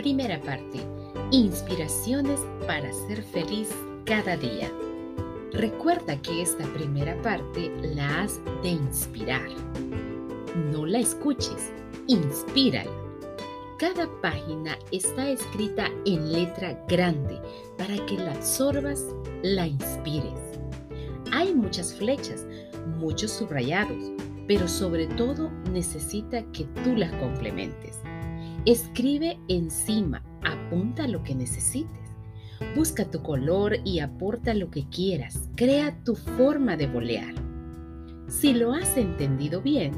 Primera parte. Inspiraciones para ser feliz cada día. Recuerda que esta primera parte la has de inspirar. No la escuches, inspírala. Cada página está escrita en letra grande para que la absorbas, la inspires. Hay muchas flechas, muchos subrayados, pero sobre todo necesita que tú las complementes. Escribe encima, apunta lo que necesites. Busca tu color y aporta lo que quieras. Crea tu forma de bolear. Si lo has entendido bien,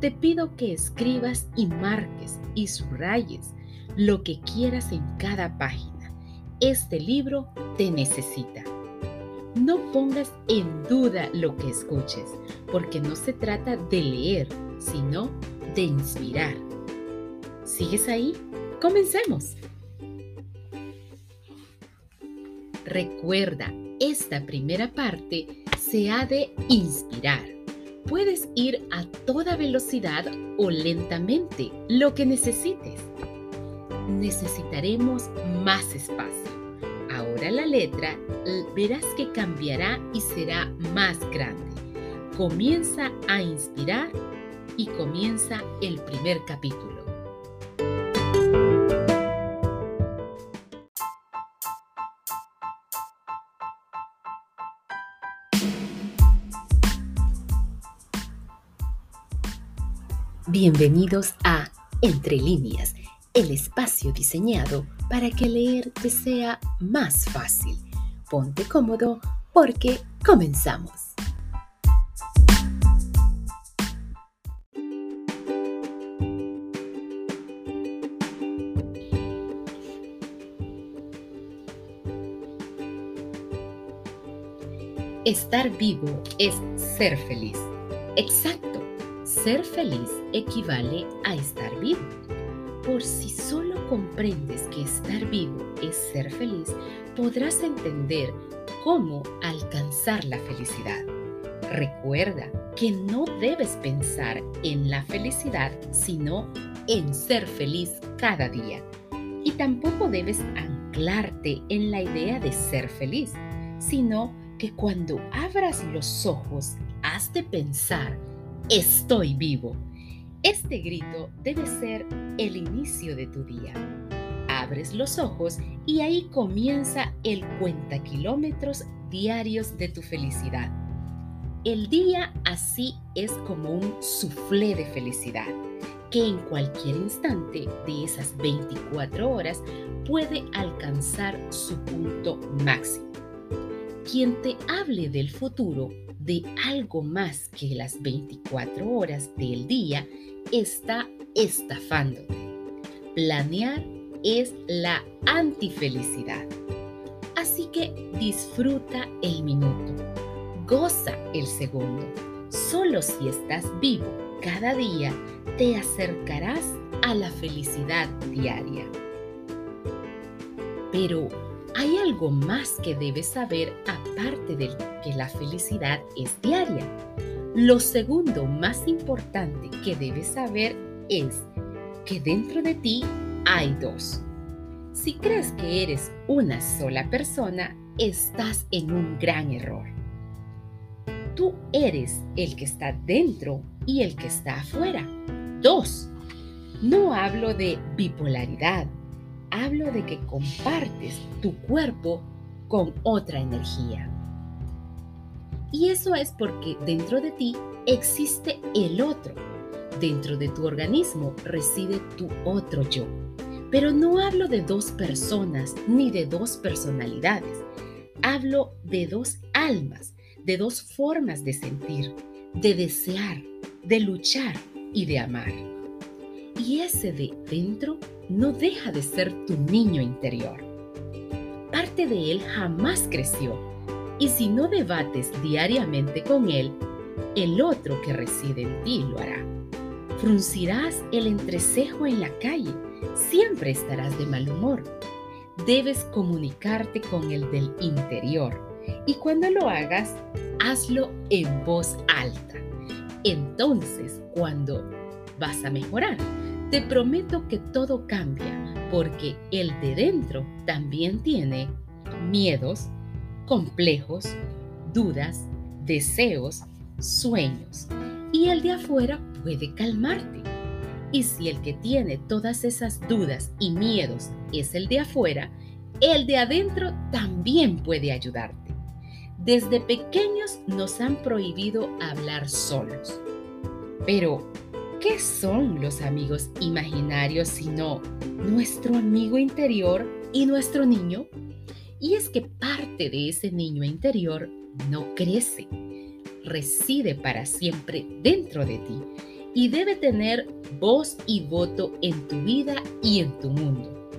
te pido que escribas y marques y subrayes lo que quieras en cada página. Este libro te necesita. No pongas en duda lo que escuches, porque no se trata de leer, sino de inspirar. ¿Sigues ahí? Comencemos. Recuerda, esta primera parte se ha de inspirar. Puedes ir a toda velocidad o lentamente, lo que necesites. Necesitaremos más espacio. Ahora la letra verás que cambiará y será más grande. Comienza a inspirar y comienza el primer capítulo. Bienvenidos a Entre líneas, el espacio diseñado para que leer te sea más fácil. Ponte cómodo porque comenzamos. Estar vivo es ser feliz. Exacto ser feliz equivale a estar vivo. Por si solo comprendes que estar vivo es ser feliz, podrás entender cómo alcanzar la felicidad. Recuerda que no debes pensar en la felicidad, sino en ser feliz cada día. Y tampoco debes anclarte en la idea de ser feliz, sino que cuando abras los ojos has de pensar estoy vivo. Este grito debe ser el inicio de tu día. Abres los ojos y ahí comienza el cuenta kilómetros diarios de tu felicidad. El día así es como un suflé de felicidad que en cualquier instante de esas 24 horas puede alcanzar su punto máximo. Quien te hable del futuro de algo más que las 24 horas del día está estafándote. Planear es la antifelicidad. Así que disfruta el minuto, goza el segundo. Solo si estás vivo cada día te acercarás a la felicidad diaria. Pero hay algo más que debes saber aparte de que la felicidad es diaria. Lo segundo más importante que debes saber es que dentro de ti hay dos. Si crees que eres una sola persona, estás en un gran error. Tú eres el que está dentro y el que está afuera. Dos. No hablo de bipolaridad, hablo de que compartes tu cuerpo con otra energía. Y eso es porque dentro de ti existe el otro. Dentro de tu organismo reside tu otro yo. Pero no hablo de dos personas ni de dos personalidades. Hablo de dos almas, de dos formas de sentir, de desear, de luchar y de amar. Y ese de dentro no deja de ser tu niño interior. Parte de él jamás creció y si no debates diariamente con él, el otro que reside en ti lo hará. Fruncirás el entrecejo en la calle, siempre estarás de mal humor. Debes comunicarte con el del interior y cuando lo hagas, hazlo en voz alta. Entonces, cuando vas a mejorar, te prometo que todo cambia porque el de dentro también tiene miedos, complejos, dudas, deseos, sueños. Y el de afuera puede calmarte. Y si el que tiene todas esas dudas y miedos es el de afuera, el de adentro también puede ayudarte. Desde pequeños nos han prohibido hablar solos. Pero, ¿qué son los amigos imaginarios sino nuestro amigo interior y nuestro niño? Y es que parte de ese niño interior no crece, reside para siempre dentro de ti y debe tener voz y voto en tu vida y en tu mundo.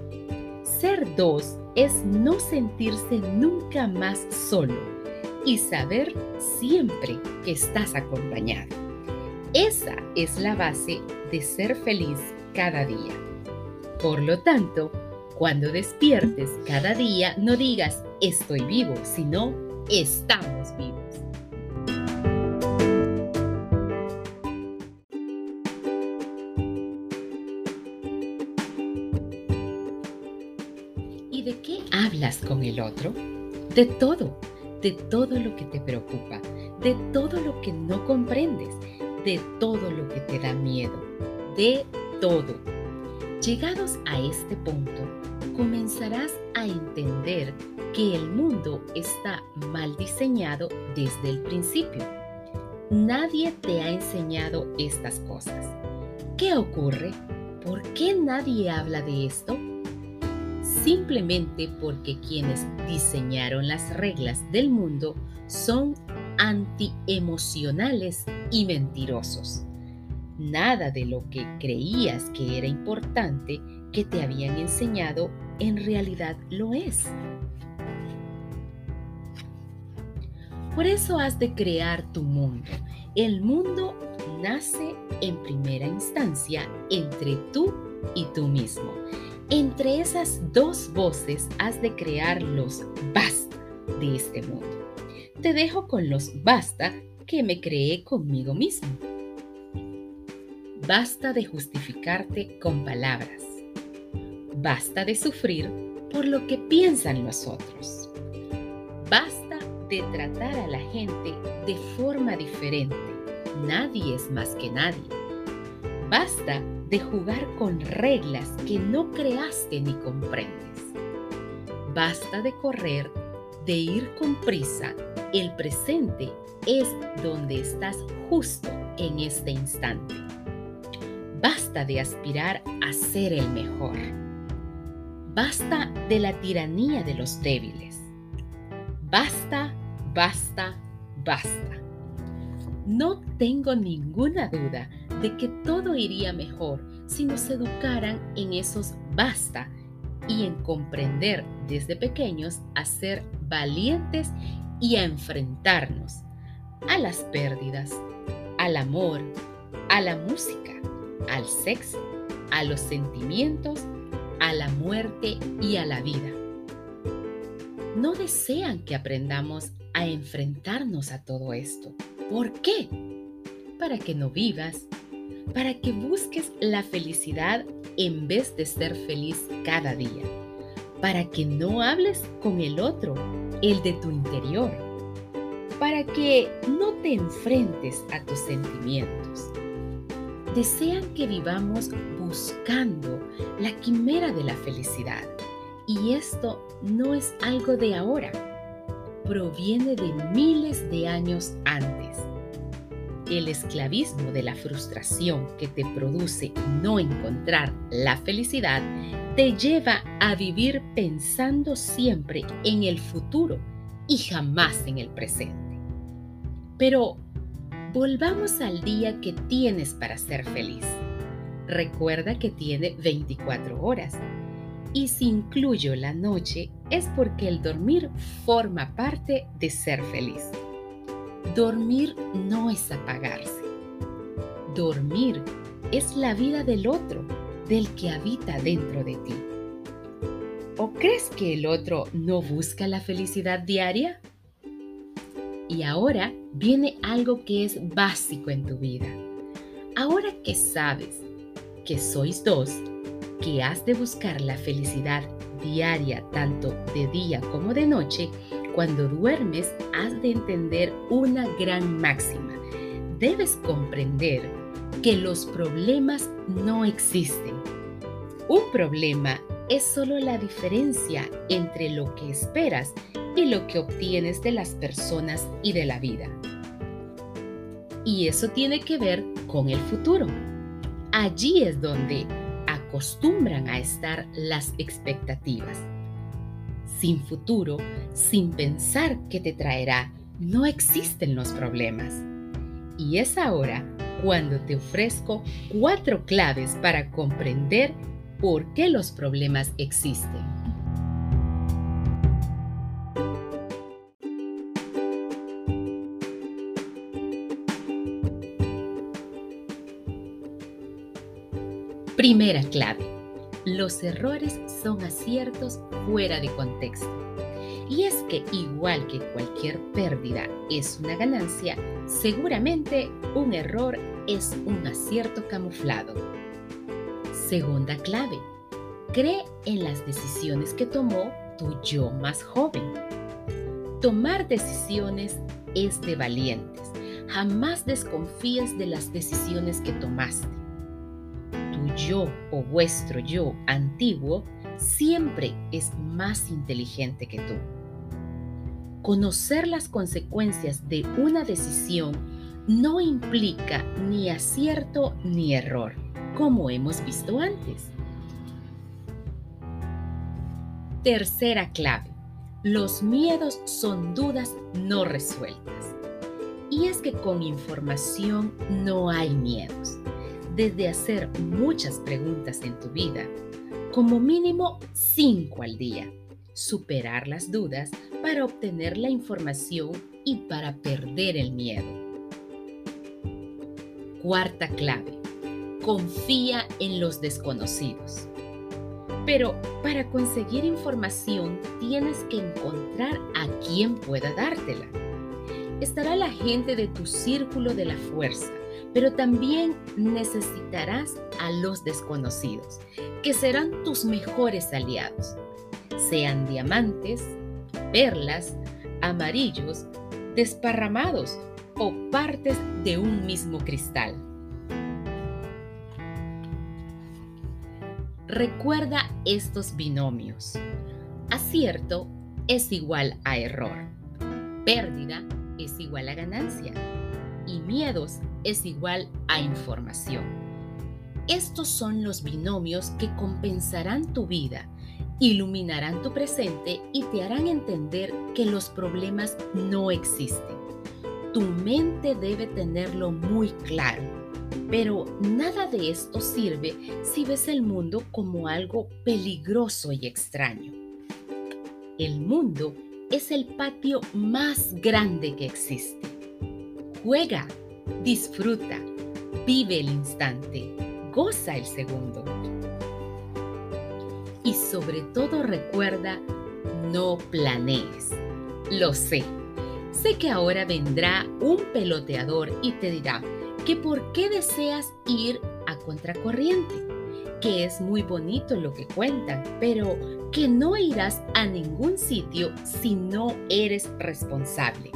Ser dos es no sentirse nunca más solo y saber siempre que estás acompañado. Esa es la base de ser feliz cada día. Por lo tanto, cuando despiertes cada día, no digas estoy vivo, sino estamos vivos. ¿Y de qué hablas con el otro? De todo, de todo lo que te preocupa, de todo lo que no comprendes, de todo lo que te da miedo, de todo. Llegados a este punto, comenzarás a entender que el mundo está mal diseñado desde el principio. Nadie te ha enseñado estas cosas. ¿Qué ocurre? ¿Por qué nadie habla de esto? Simplemente porque quienes diseñaron las reglas del mundo son antiemocionales y mentirosos. Nada de lo que creías que era importante que te habían enseñado en realidad lo es. Por eso has de crear tu mundo. El mundo nace en primera instancia entre tú y tú mismo. Entre esas dos voces has de crear los basta de este mundo. Te dejo con los basta que me creé conmigo mismo. Basta de justificarte con palabras. Basta de sufrir por lo que piensan los otros. Basta de tratar a la gente de forma diferente. Nadie es más que nadie. Basta de jugar con reglas que no creaste ni comprendes. Basta de correr, de ir con prisa. El presente es donde estás justo en este instante. Basta de aspirar a ser el mejor. Basta de la tiranía de los débiles. Basta, basta, basta. No tengo ninguna duda de que todo iría mejor si nos educaran en esos basta y en comprender desde pequeños a ser valientes y a enfrentarnos a las pérdidas, al amor, a la música, al sexo, a los sentimientos a la muerte y a la vida. No desean que aprendamos a enfrentarnos a todo esto. ¿Por qué? Para que no vivas, para que busques la felicidad en vez de ser feliz cada día, para que no hables con el otro, el de tu interior, para que no te enfrentes a tus sentimientos. Desean que vivamos buscando la quimera de la felicidad. Y esto no es algo de ahora, proviene de miles de años antes. El esclavismo de la frustración que te produce no encontrar la felicidad te lleva a vivir pensando siempre en el futuro y jamás en el presente. Pero volvamos al día que tienes para ser feliz. Recuerda que tiene 24 horas. Y si incluyo la noche es porque el dormir forma parte de ser feliz. Dormir no es apagarse. Dormir es la vida del otro, del que habita dentro de ti. ¿O crees que el otro no busca la felicidad diaria? Y ahora viene algo que es básico en tu vida. Ahora que sabes que sois dos, que has de buscar la felicidad diaria, tanto de día como de noche, cuando duermes has de entender una gran máxima. Debes comprender que los problemas no existen. Un problema es solo la diferencia entre lo que esperas y lo que obtienes de las personas y de la vida. Y eso tiene que ver con el futuro. Allí es donde acostumbran a estar las expectativas. Sin futuro, sin pensar qué te traerá, no existen los problemas. Y es ahora cuando te ofrezco cuatro claves para comprender por qué los problemas existen. Primera clave. Los errores son aciertos fuera de contexto. Y es que igual que cualquier pérdida es una ganancia, seguramente un error es un acierto camuflado. Segunda clave. Cree en las decisiones que tomó tu yo más joven. Tomar decisiones es de valientes. Jamás desconfíes de las decisiones que tomaste. Yo o vuestro yo antiguo siempre es más inteligente que tú. Conocer las consecuencias de una decisión no implica ni acierto ni error como hemos visto antes. Tercera clave. Los miedos son dudas no resueltas. Y es que con información no hay miedos. Desde hacer muchas preguntas en tu vida, como mínimo cinco al día, superar las dudas para obtener la información y para perder el miedo. Cuarta clave confía en los desconocidos. Pero para conseguir información tienes que encontrar a quien pueda dártela. Estará la gente de tu círculo de la fuerza, pero también necesitarás a los desconocidos, que serán tus mejores aliados, sean diamantes, perlas, amarillos, desparramados o partes de un mismo cristal. Recuerda estos binomios. Acierto es igual a error. Pérdida es igual a ganancia. Y miedos es igual a información. Estos son los binomios que compensarán tu vida, iluminarán tu presente y te harán entender que los problemas no existen. Tu mente debe tenerlo muy claro pero nada de esto sirve si ves el mundo como algo peligroso y extraño. El mundo es el patio más grande que existe. Juega, disfruta, vive el instante, goza el segundo. Y sobre todo recuerda, no planees. Lo sé. Sé que ahora vendrá un peloteador y te dirá, que por qué deseas ir a contracorriente, que es muy bonito lo que cuentan, pero que no irás a ningún sitio si no eres responsable.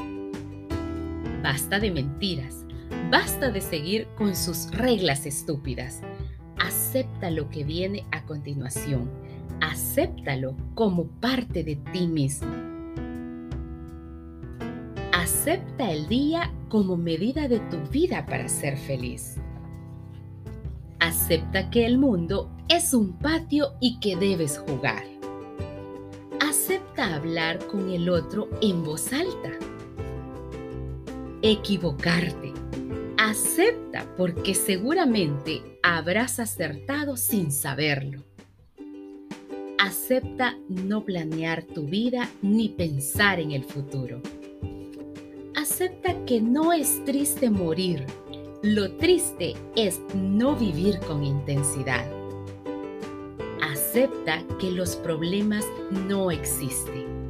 Basta de mentiras, basta de seguir con sus reglas estúpidas. Acepta lo que viene a continuación, acéptalo como parte de ti mismo. Acepta el día como medida de tu vida para ser feliz. Acepta que el mundo es un patio y que debes jugar. Acepta hablar con el otro en voz alta. Equivocarte. Acepta porque seguramente habrás acertado sin saberlo. Acepta no planear tu vida ni pensar en el futuro acepta que no es triste morir. Lo triste es no vivir con intensidad. Acepta que los problemas no existen.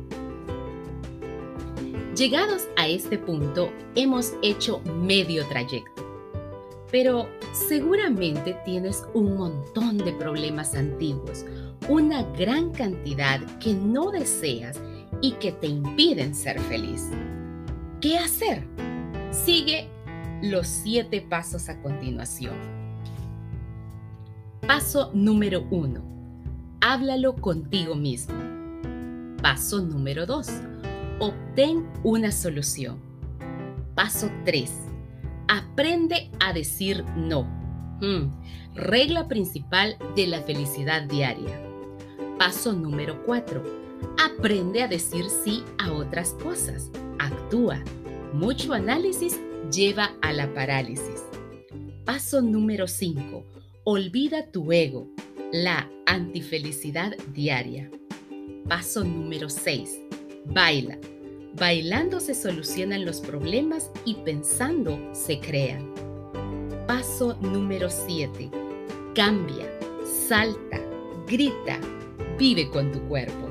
Llegados a este punto, hemos hecho medio trayecto. Pero, Seguramente tienes un montón de problemas antiguos, una gran cantidad que no deseas y que te impiden ser feliz. ¿Qué hacer? Sigue los siete pasos a continuación. Paso número uno. Háblalo contigo mismo. Paso número dos. Obtén una solución. Paso 3. Aprende a decir no. Hmm, regla principal de la felicidad diaria. Paso número 4. Aprende a decir sí a otras cosas. Actúa. Mucho análisis lleva a la parálisis. Paso número 5. Olvida tu ego. La antifelicidad diaria. Paso número 6. Baila. Bailando se solucionan los problemas y pensando se crean. Paso número 7. Cambia, salta, grita, vive con tu cuerpo.